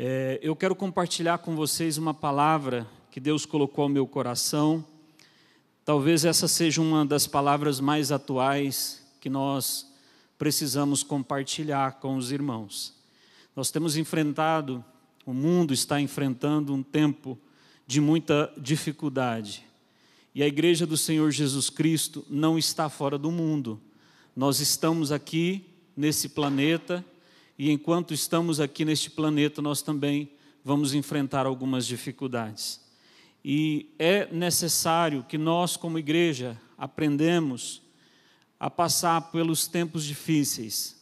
É, eu quero compartilhar com vocês uma palavra que Deus colocou ao meu coração. Talvez essa seja uma das palavras mais atuais que nós precisamos compartilhar com os irmãos. Nós temos enfrentado, o mundo está enfrentando um tempo de muita dificuldade. E a igreja do Senhor Jesus Cristo não está fora do mundo. Nós estamos aqui nesse planeta e enquanto estamos aqui neste planeta, nós também vamos enfrentar algumas dificuldades. E é necessário que nós, como igreja, aprendemos a passar pelos tempos difíceis.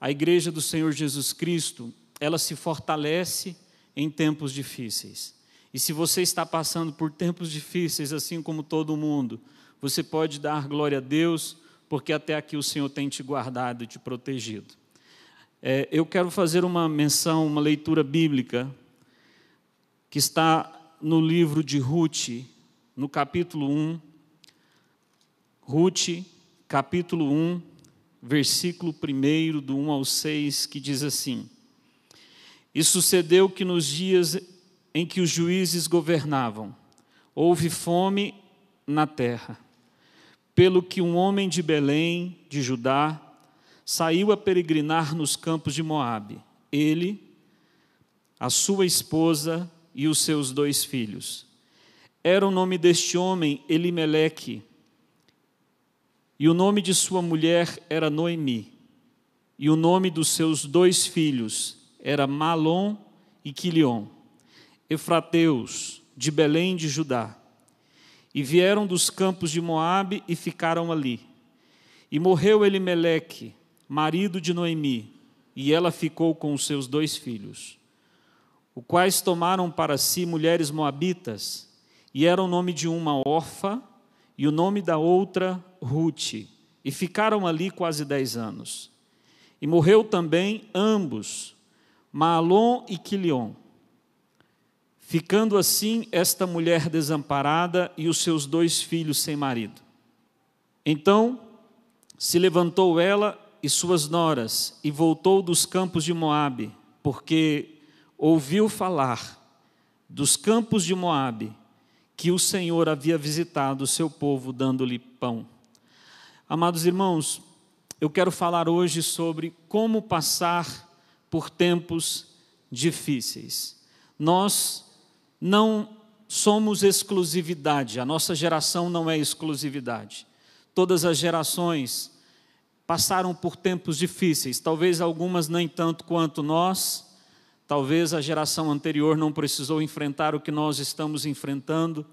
A igreja do Senhor Jesus Cristo, ela se fortalece em tempos difíceis. E se você está passando por tempos difíceis, assim como todo mundo, você pode dar glória a Deus, porque até aqui o Senhor tem te guardado e te protegido. É, eu quero fazer uma menção, uma leitura bíblica, que está no livro de Ruth, no capítulo 1. Ruth, capítulo 1, versículo 1, do 1 ao 6, que diz assim: E sucedeu que nos dias em que os juízes governavam, houve fome na terra, pelo que um homem de Belém, de Judá, saiu a peregrinar nos campos de Moabe. Ele, a sua esposa e os seus dois filhos. Era o nome deste homem Elimeleque, e o nome de sua mulher era Noemi, e o nome dos seus dois filhos era Malom e Quilion, efrateus, de Belém de Judá. E vieram dos campos de Moabe e ficaram ali. E morreu Elimeleque, marido de Noemi, e ela ficou com os seus dois filhos, os quais tomaram para si mulheres moabitas, e era o nome de uma Orfa e o nome da outra Ruth, e ficaram ali quase dez anos. E morreu também ambos, Maalon e Quilion, ficando assim esta mulher desamparada e os seus dois filhos sem marido. Então se levantou ela e suas noras, e voltou dos campos de Moabe, porque ouviu falar dos campos de Moabe que o Senhor havia visitado o seu povo dando-lhe pão. Amados irmãos, eu quero falar hoje sobre como passar por tempos difíceis. Nós não somos exclusividade, a nossa geração não é exclusividade. Todas as gerações passaram por tempos difíceis, talvez algumas nem tanto quanto nós, talvez a geração anterior não precisou enfrentar o que nós estamos enfrentando,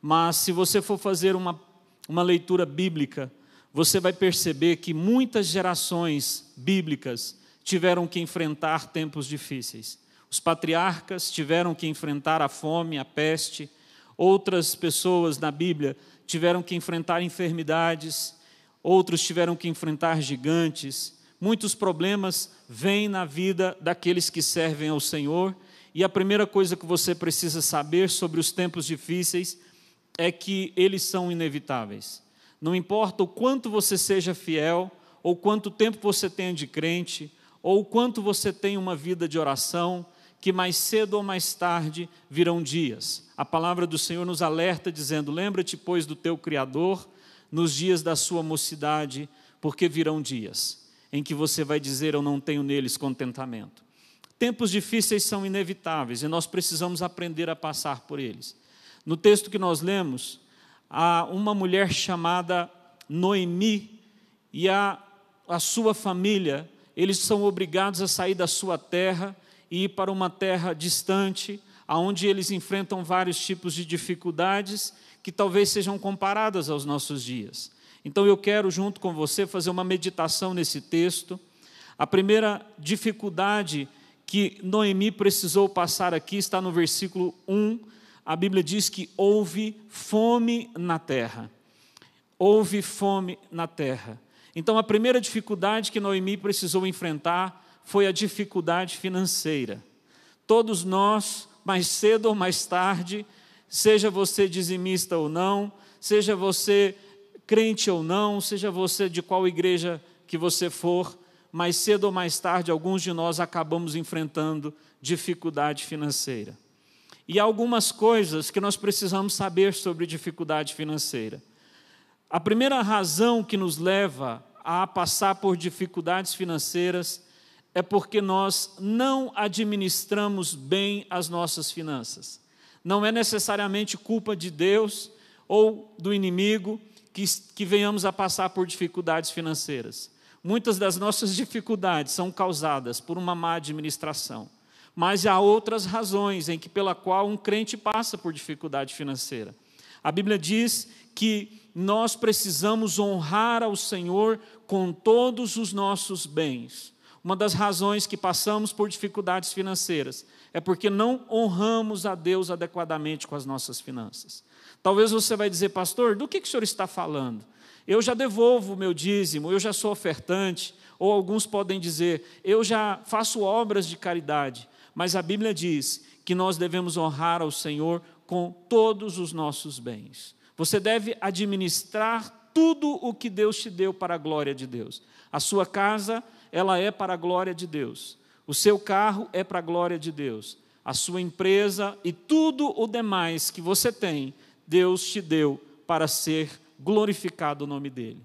mas se você for fazer uma, uma leitura bíblica, você vai perceber que muitas gerações bíblicas tiveram que enfrentar tempos difíceis. Os patriarcas tiveram que enfrentar a fome, a peste, outras pessoas na Bíblia tiveram que enfrentar enfermidades, outros tiveram que enfrentar gigantes. Muitos problemas vêm na vida daqueles que servem ao Senhor, e a primeira coisa que você precisa saber sobre os tempos difíceis é que eles são inevitáveis. Não importa o quanto você seja fiel, ou quanto tempo você tenha de crente, ou quanto você tenha uma vida de oração, que mais cedo ou mais tarde virão dias. A palavra do Senhor nos alerta dizendo: Lembra-te, pois, do teu Criador nos dias da sua mocidade, porque virão dias em que você vai dizer: Eu não tenho neles contentamento. Tempos difíceis são inevitáveis e nós precisamos aprender a passar por eles. No texto que nós lemos, há uma mulher chamada Noemi e a, a sua família, eles são obrigados a sair da sua terra e ir para uma terra distante, aonde eles enfrentam vários tipos de dificuldades que talvez sejam comparadas aos nossos dias. Então eu quero, junto com você, fazer uma meditação nesse texto. A primeira dificuldade que Noemi precisou passar aqui está no versículo 1. A Bíblia diz que houve fome na terra. Houve fome na terra. Então a primeira dificuldade que Noemi precisou enfrentar foi a dificuldade financeira. Todos nós, mais cedo ou mais tarde, seja você dizimista ou não, seja você crente ou não, seja você de qual igreja que você for, mais cedo ou mais tarde, alguns de nós acabamos enfrentando dificuldade financeira. E há algumas coisas que nós precisamos saber sobre dificuldade financeira. A primeira razão que nos leva a passar por dificuldades financeiras é porque nós não administramos bem as nossas finanças. Não é necessariamente culpa de Deus ou do inimigo que, que venhamos a passar por dificuldades financeiras. Muitas das nossas dificuldades são causadas por uma má administração, mas há outras razões em que pela qual um crente passa por dificuldade financeira. A Bíblia diz que nós precisamos honrar ao Senhor com todos os nossos bens. Uma das razões que passamos por dificuldades financeiras é porque não honramos a Deus adequadamente com as nossas finanças. Talvez você vai dizer, pastor, do que, o senhor está falando? Eu já devolvo o meu dízimo, eu já sou ofertante, ou alguns podem dizer, eu já faço obras de caridade. Mas a Bíblia diz que nós devemos honrar ao Senhor com todos os nossos bens. Você deve administrar tudo o que Deus te deu para a glória de Deus. A sua casa, ela é para a glória de Deus. O seu carro é para a glória de Deus. A sua empresa e tudo o demais que você tem, Deus te deu para ser glorificado o nome dele.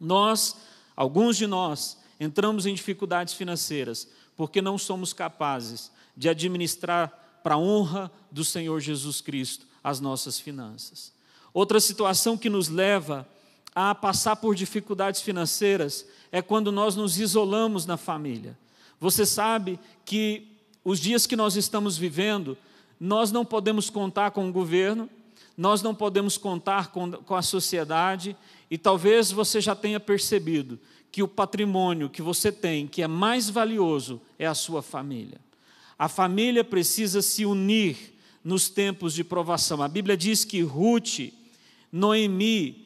Nós, alguns de nós, entramos em dificuldades financeiras porque não somos capazes de administrar para a honra do Senhor Jesus Cristo as nossas finanças. Outra situação que nos leva a passar por dificuldades financeiras é quando nós nos isolamos na família. Você sabe que os dias que nós estamos vivendo, nós não podemos contar com o governo, nós não podemos contar com, com a sociedade, e talvez você já tenha percebido que o patrimônio que você tem, que é mais valioso, é a sua família. A família precisa se unir nos tempos de provação. A Bíblia diz que Ruth, Noemi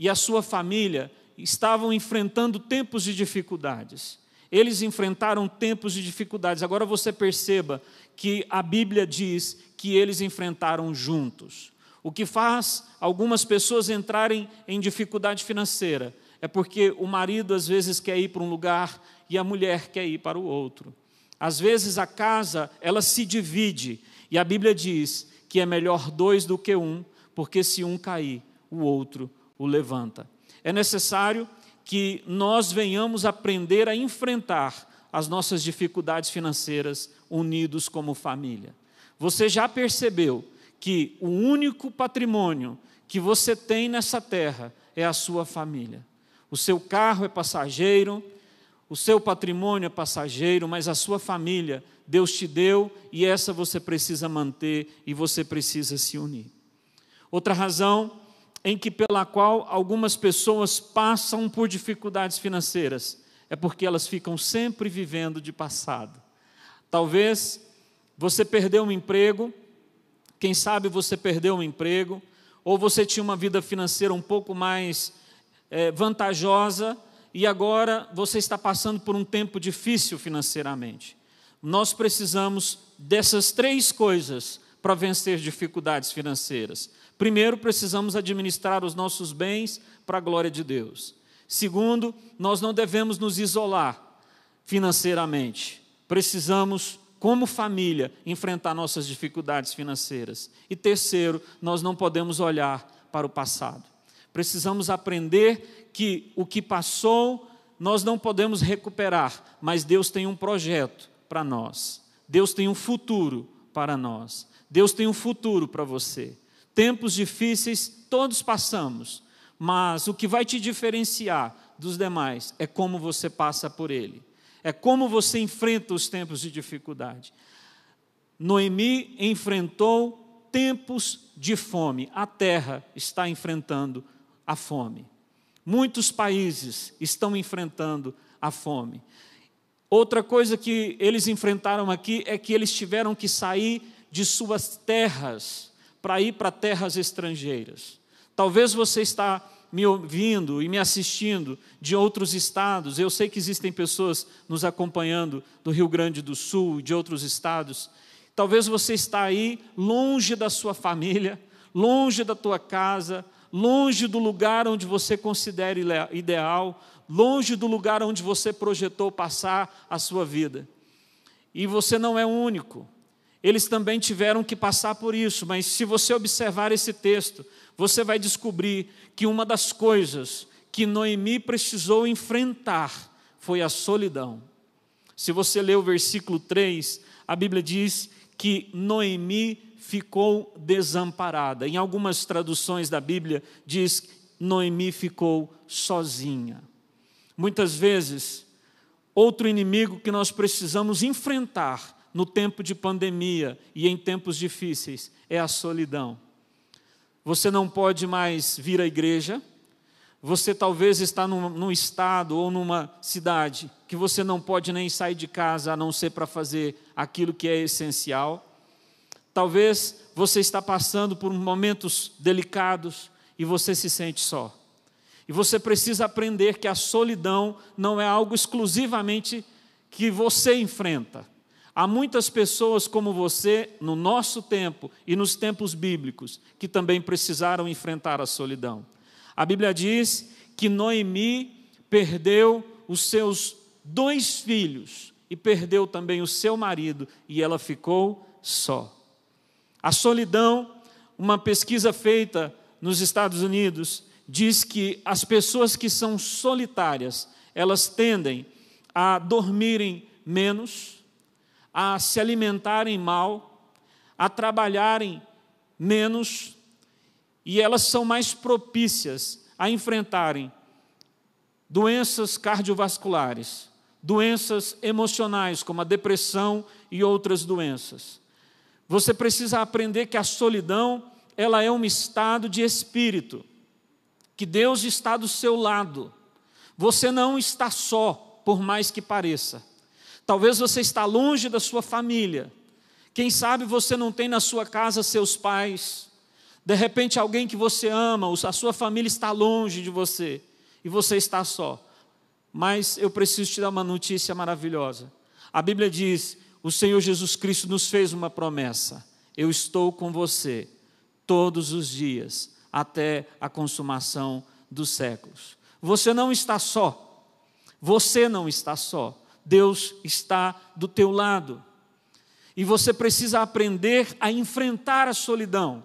e a sua família estavam enfrentando tempos de dificuldades. Eles enfrentaram tempos de dificuldades. Agora você perceba que a Bíblia diz que eles enfrentaram juntos. O que faz algumas pessoas entrarem em dificuldade financeira é porque o marido às vezes quer ir para um lugar e a mulher quer ir para o outro. Às vezes a casa, ela se divide, e a Bíblia diz que é melhor dois do que um, porque se um cair, o outro o levanta. É necessário que nós venhamos aprender a enfrentar as nossas dificuldades financeiras unidos como família. Você já percebeu que o único patrimônio que você tem nessa terra é a sua família. O seu carro é passageiro, o seu patrimônio é passageiro, mas a sua família Deus te deu e essa você precisa manter e você precisa se unir. Outra razão em que pela qual algumas pessoas passam por dificuldades financeiras é porque elas ficam sempre vivendo de passado. Talvez você perdeu um emprego quem sabe você perdeu um emprego, ou você tinha uma vida financeira um pouco mais é, vantajosa e agora você está passando por um tempo difícil financeiramente. Nós precisamos dessas três coisas para vencer dificuldades financeiras. Primeiro, precisamos administrar os nossos bens para a glória de Deus. Segundo, nós não devemos nos isolar financeiramente. Precisamos como família, enfrentar nossas dificuldades financeiras. E terceiro, nós não podemos olhar para o passado. Precisamos aprender que o que passou nós não podemos recuperar, mas Deus tem um projeto para nós. Deus tem um futuro para nós. Deus tem um futuro para você. Tempos difíceis todos passamos, mas o que vai te diferenciar dos demais é como você passa por ele. É como você enfrenta os tempos de dificuldade. Noemi enfrentou tempos de fome. A terra está enfrentando a fome. Muitos países estão enfrentando a fome. Outra coisa que eles enfrentaram aqui é que eles tiveram que sair de suas terras para ir para terras estrangeiras. Talvez você está me ouvindo e me assistindo de outros estados, eu sei que existem pessoas nos acompanhando do Rio Grande do Sul de outros estados. Talvez você está aí longe da sua família, longe da tua casa, longe do lugar onde você considera ideal, longe do lugar onde você projetou passar a sua vida. E você não é único. Eles também tiveram que passar por isso, mas se você observar esse texto, você vai descobrir que uma das coisas que Noemi precisou enfrentar foi a solidão. Se você ler o versículo 3, a Bíblia diz que Noemi ficou desamparada. Em algumas traduções da Bíblia diz Noemi ficou sozinha. Muitas vezes, outro inimigo que nós precisamos enfrentar no tempo de pandemia e em tempos difíceis é a solidão. Você não pode mais vir à igreja, você talvez está num, num, estado ou numa cidade que você não pode nem sair de casa a não ser para fazer aquilo que é essencial. Talvez você está passando por momentos delicados e você se sente só. E você precisa aprender que a solidão não é algo exclusivamente que você enfrenta. Há muitas pessoas como você, no nosso tempo e nos tempos bíblicos, que também precisaram enfrentar a solidão. A Bíblia diz que Noemi perdeu os seus dois filhos e perdeu também o seu marido, e ela ficou só. A solidão, uma pesquisa feita nos Estados Unidos, diz que as pessoas que são solitárias, elas tendem a dormirem menos, a se alimentarem mal, a trabalharem menos, e elas são mais propícias a enfrentarem doenças cardiovasculares, doenças emocionais, como a depressão e outras doenças. Você precisa aprender que a solidão, ela é um estado de espírito, que Deus está do seu lado. Você não está só, por mais que pareça. Talvez você está longe da sua família. Quem sabe você não tem na sua casa seus pais. De repente alguém que você ama, a sua família está longe de você e você está só. Mas eu preciso te dar uma notícia maravilhosa. A Bíblia diz o Senhor Jesus Cristo nos fez uma promessa: eu estou com você todos os dias, até a consumação dos séculos. Você não está só, você não está só, Deus está do teu lado. E você precisa aprender a enfrentar a solidão.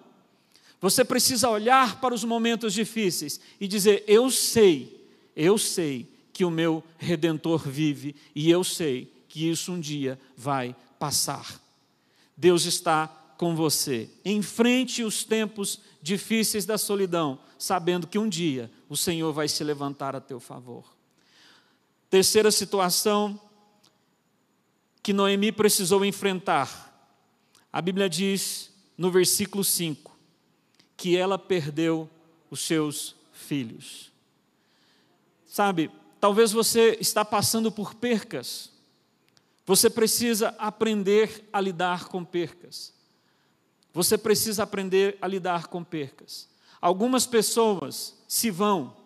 Você precisa olhar para os momentos difíceis e dizer: Eu sei, eu sei que o meu redentor vive e eu sei que isso um dia vai passar. Deus está com você. Enfrente os tempos difíceis da solidão, sabendo que um dia o Senhor vai se levantar a teu favor. Terceira situação que Noemi precisou enfrentar. A Bíblia diz no versículo 5 que ela perdeu os seus filhos. Sabe, talvez você está passando por percas você precisa aprender a lidar com percas. Você precisa aprender a lidar com percas. Algumas pessoas se vão,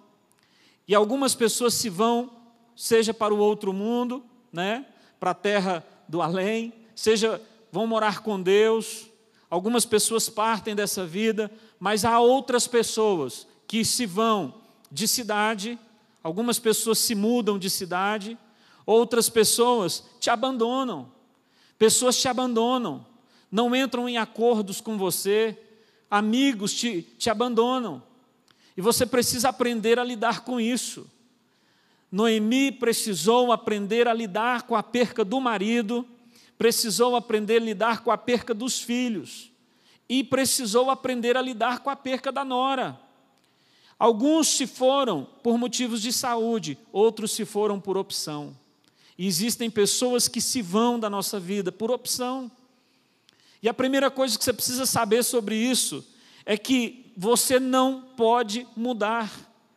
e algumas pessoas se vão, seja para o outro mundo, né, para a terra do além, seja vão morar com Deus. Algumas pessoas partem dessa vida, mas há outras pessoas que se vão de cidade, algumas pessoas se mudam de cidade, Outras pessoas te abandonam. Pessoas te abandonam, não entram em acordos com você, amigos te, te abandonam. E você precisa aprender a lidar com isso. Noemi precisou aprender a lidar com a perca do marido, precisou aprender a lidar com a perca dos filhos, e precisou aprender a lidar com a perca da nora. Alguns se foram por motivos de saúde, outros se foram por opção. E existem pessoas que se vão da nossa vida por opção. E a primeira coisa que você precisa saber sobre isso é que você não pode mudar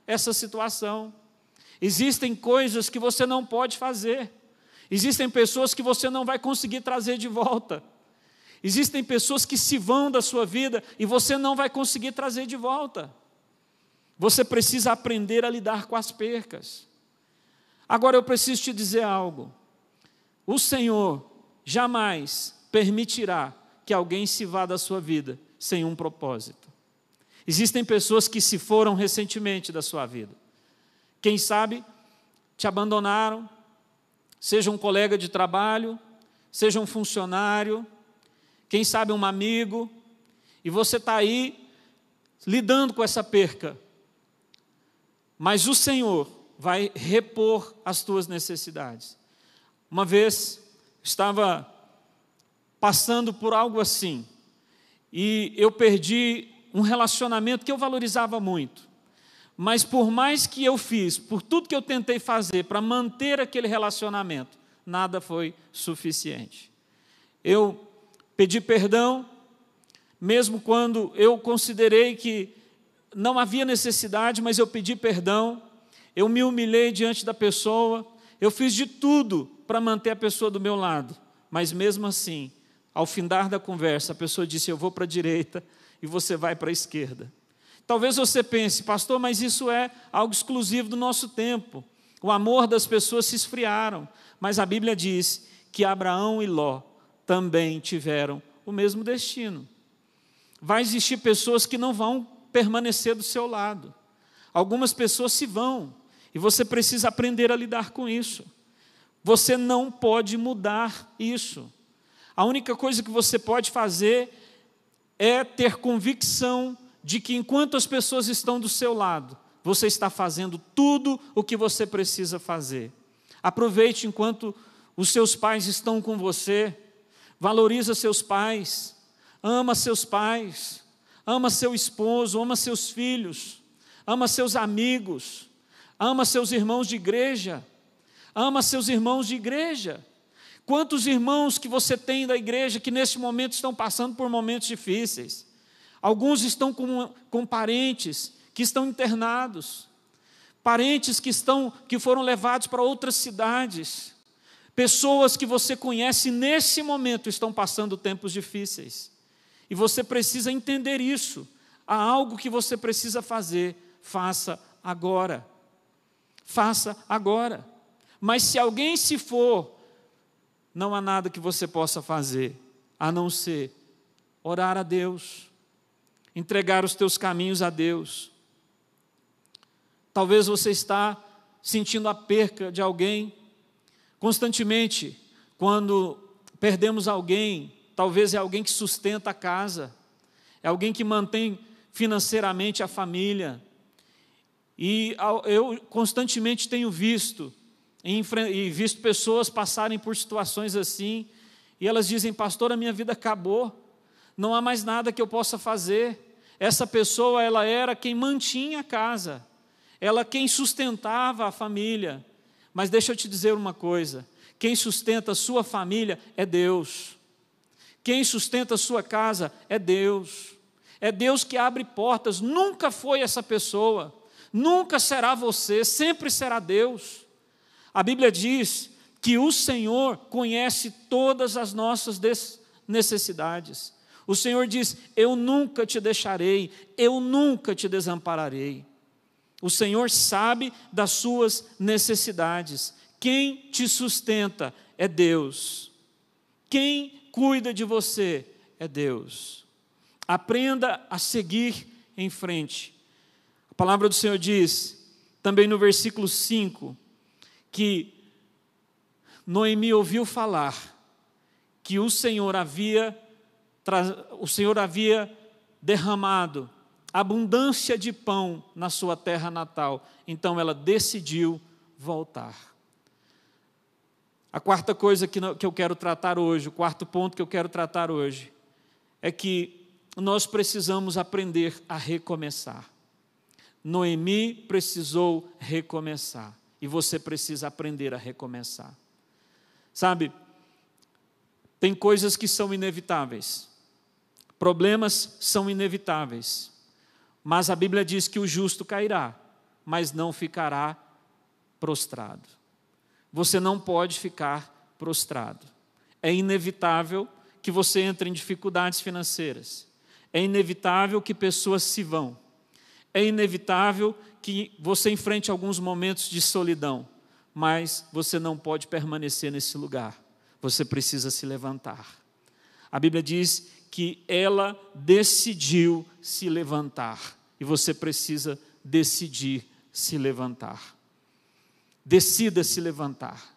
essa situação. Existem coisas que você não pode fazer. Existem pessoas que você não vai conseguir trazer de volta. Existem pessoas que se vão da sua vida e você não vai conseguir trazer de volta. Você precisa aprender a lidar com as percas. Agora eu preciso te dizer algo. O Senhor jamais permitirá que alguém se vá da sua vida sem um propósito. Existem pessoas que se foram recentemente da sua vida. Quem sabe te abandonaram, seja um colega de trabalho, seja um funcionário, quem sabe um amigo, e você está aí lidando com essa perca. Mas o Senhor vai repor as tuas necessidades. Uma vez estava passando por algo assim, e eu perdi um relacionamento que eu valorizava muito. Mas por mais que eu fiz, por tudo que eu tentei fazer para manter aquele relacionamento, nada foi suficiente. Eu pedi perdão, mesmo quando eu considerei que não havia necessidade, mas eu pedi perdão, eu me humilhei diante da pessoa, eu fiz de tudo para manter a pessoa do meu lado, mas mesmo assim, ao findar da conversa, a pessoa disse: Eu vou para a direita e você vai para a esquerda. Talvez você pense, pastor, mas isso é algo exclusivo do nosso tempo. O amor das pessoas se esfriaram, mas a Bíblia diz que Abraão e Ló também tiveram o mesmo destino. Vai existir pessoas que não vão permanecer do seu lado. Algumas pessoas se vão, e você precisa aprender a lidar com isso. Você não pode mudar isso. A única coisa que você pode fazer é ter convicção de que enquanto as pessoas estão do seu lado, você está fazendo tudo o que você precisa fazer. Aproveite enquanto os seus pais estão com você, valoriza seus pais, ama seus pais, ama seu esposo, ama seus filhos, ama seus amigos, ama seus irmãos de igreja, ama seus irmãos de igreja. Quantos irmãos que você tem da igreja que neste momento estão passando por momentos difíceis? Alguns estão com, com parentes que estão internados, parentes que estão que foram levados para outras cidades, pessoas que você conhece nesse momento estão passando tempos difíceis. E você precisa entender isso. Há algo que você precisa fazer, faça agora. Faça agora. Mas se alguém se for, não há nada que você possa fazer a não ser orar a Deus, entregar os teus caminhos a Deus. Talvez você está sentindo a perca de alguém constantemente, quando perdemos alguém, talvez é alguém que sustenta a casa, é alguém que mantém financeiramente a família. E eu constantemente tenho visto e visto pessoas passarem por situações assim, e elas dizem, pastor, a minha vida acabou, não há mais nada que eu possa fazer. Essa pessoa, ela era quem mantinha a casa, ela quem sustentava a família. Mas deixa eu te dizer uma coisa: quem sustenta a sua família é Deus, quem sustenta a sua casa é Deus, é Deus que abre portas, nunca foi essa pessoa, nunca será você, sempre será Deus. A Bíblia diz que o Senhor conhece todas as nossas necessidades. O Senhor diz: Eu nunca te deixarei, eu nunca te desampararei. O Senhor sabe das suas necessidades. Quem te sustenta é Deus. Quem cuida de você é Deus. Aprenda a seguir em frente. A palavra do Senhor diz, também no versículo 5, que Noemi ouviu falar que o Senhor havia o Senhor havia derramado abundância de pão na sua terra natal, então ela decidiu voltar. A quarta coisa que eu quero tratar hoje, o quarto ponto que eu quero tratar hoje, é que nós precisamos aprender a recomeçar. Noemi precisou recomeçar e você precisa aprender a recomeçar. Sabe, tem coisas que são inevitáveis. Problemas são inevitáveis, mas a Bíblia diz que o justo cairá, mas não ficará prostrado. Você não pode ficar prostrado. É inevitável que você entre em dificuldades financeiras. É inevitável que pessoas se vão. É inevitável que você enfrente alguns momentos de solidão, mas você não pode permanecer nesse lugar. Você precisa se levantar. A Bíblia diz que ela decidiu se levantar. E você precisa decidir se levantar. Decida se levantar.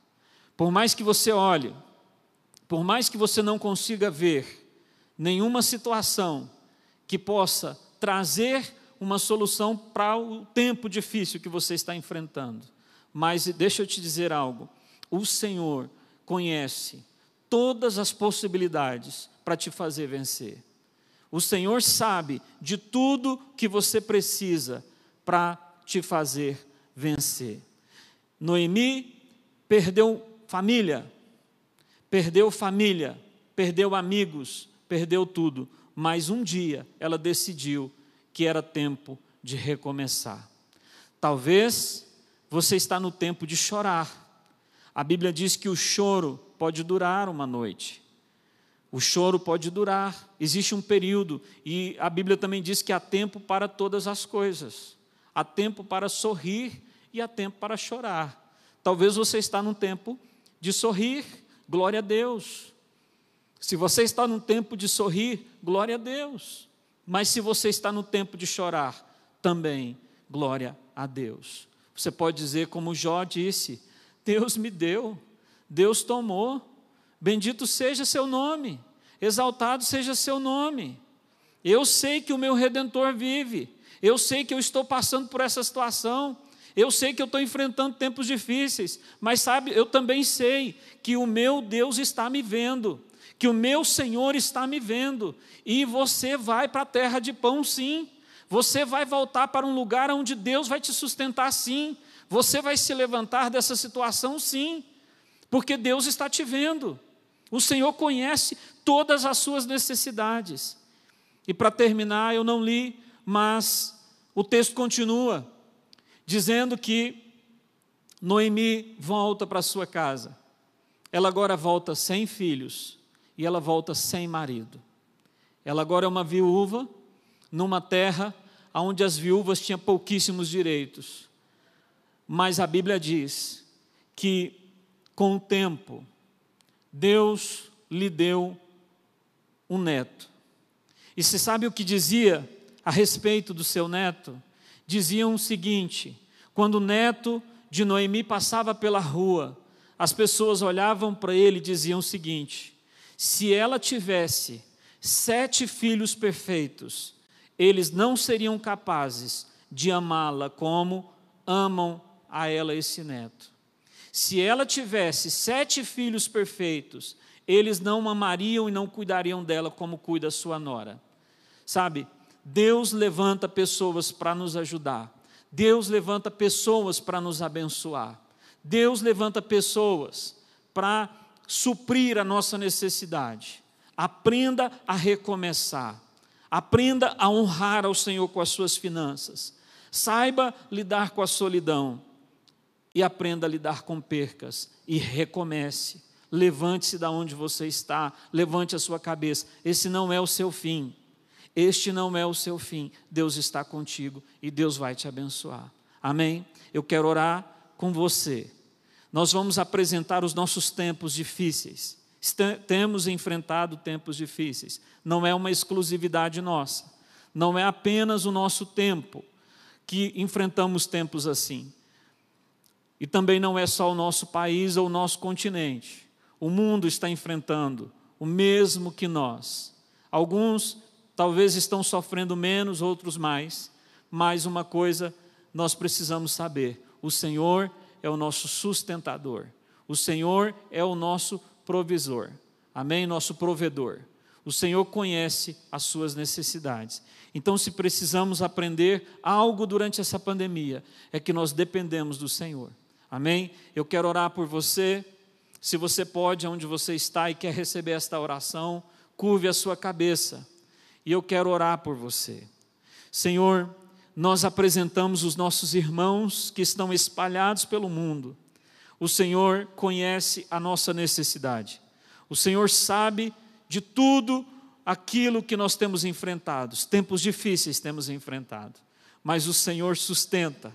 Por mais que você olhe Por mais que você não consiga ver nenhuma situação que possa trazer uma solução para o tempo difícil que você está enfrentando. Mas deixa eu te dizer algo: o Senhor conhece todas as possibilidades para te fazer vencer. O Senhor sabe de tudo que você precisa para te fazer vencer. Noemi perdeu família, perdeu família, perdeu amigos, perdeu tudo, mas um dia ela decidiu que era tempo de recomeçar. Talvez você está no tempo de chorar. A Bíblia diz que o choro pode durar uma noite. O choro pode durar, existe um período, e a Bíblia também diz que há tempo para todas as coisas. Há tempo para sorrir e há tempo para chorar. Talvez você está num tempo de sorrir, glória a Deus. Se você está num tempo de sorrir, glória a Deus. Mas se você está no tempo de chorar, também glória a Deus. Você pode dizer, como Jó disse: Deus me deu, Deus tomou, bendito seja seu nome, exaltado seja seu nome. Eu sei que o meu redentor vive, eu sei que eu estou passando por essa situação, eu sei que eu estou enfrentando tempos difíceis, mas sabe, eu também sei que o meu Deus está me vendo, que o meu Senhor está me vendo, e você vai para a terra de pão, sim. Você vai voltar para um lugar onde Deus vai te sustentar, sim. Você vai se levantar dessa situação, sim, porque Deus está te vendo. O Senhor conhece todas as suas necessidades. E para terminar, eu não li, mas o texto continua dizendo que Noemi volta para sua casa. Ela agora volta sem filhos e ela volta sem marido. Ela agora é uma viúva numa terra onde as viúvas tinham pouquíssimos direitos. Mas a Bíblia diz que com o tempo Deus lhe deu um neto. E se sabe o que dizia a respeito do seu neto? diziam o seguinte: quando o neto de Noemi passava pela rua, as pessoas olhavam para ele e diziam o seguinte: se ela tivesse sete filhos perfeitos, eles não seriam capazes de amá-la como amam a ela esse neto. Se ela tivesse sete filhos perfeitos, eles não amariam e não cuidariam dela como cuida sua nora. Sabe, Deus levanta pessoas para nos ajudar. Deus levanta pessoas para nos abençoar. Deus levanta pessoas para suprir a nossa necessidade. Aprenda a recomeçar. Aprenda a honrar ao Senhor com as suas finanças. Saiba lidar com a solidão e aprenda a lidar com percas e recomece. Levante-se da onde você está, levante a sua cabeça. Esse não é o seu fim. Este não é o seu fim. Deus está contigo e Deus vai te abençoar. Amém? Eu quero orar com você. Nós vamos apresentar os nossos tempos difíceis. Temos enfrentado tempos difíceis. Não é uma exclusividade nossa. Não é apenas o nosso tempo que enfrentamos tempos assim. E também não é só o nosso país ou o nosso continente. O mundo está enfrentando o mesmo que nós. Alguns Talvez estão sofrendo menos, outros mais, mas uma coisa nós precisamos saber: o Senhor é o nosso sustentador, o Senhor é o nosso provisor, amém? Nosso provedor. O Senhor conhece as suas necessidades. Então, se precisamos aprender algo durante essa pandemia, é que nós dependemos do Senhor. Amém? Eu quero orar por você. Se você pode, onde você está e quer receber esta oração, curve a sua cabeça e eu quero orar por você. Senhor, nós apresentamos os nossos irmãos que estão espalhados pelo mundo. O Senhor conhece a nossa necessidade. O Senhor sabe de tudo aquilo que nós temos enfrentado. Tempos difíceis temos enfrentado. Mas o Senhor sustenta.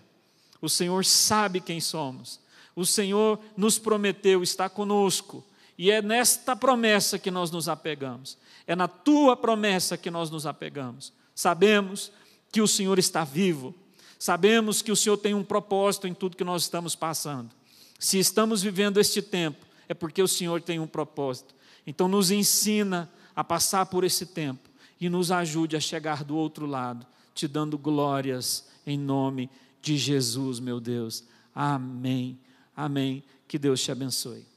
O Senhor sabe quem somos. O Senhor nos prometeu, está conosco. E é nesta promessa que nós nos apegamos. É na tua promessa que nós nos apegamos. Sabemos que o Senhor está vivo. Sabemos que o Senhor tem um propósito em tudo que nós estamos passando. Se estamos vivendo este tempo, é porque o Senhor tem um propósito. Então, nos ensina a passar por esse tempo e nos ajude a chegar do outro lado, te dando glórias em nome de de Jesus, meu Deus. Amém. Amém. Que Deus te abençoe.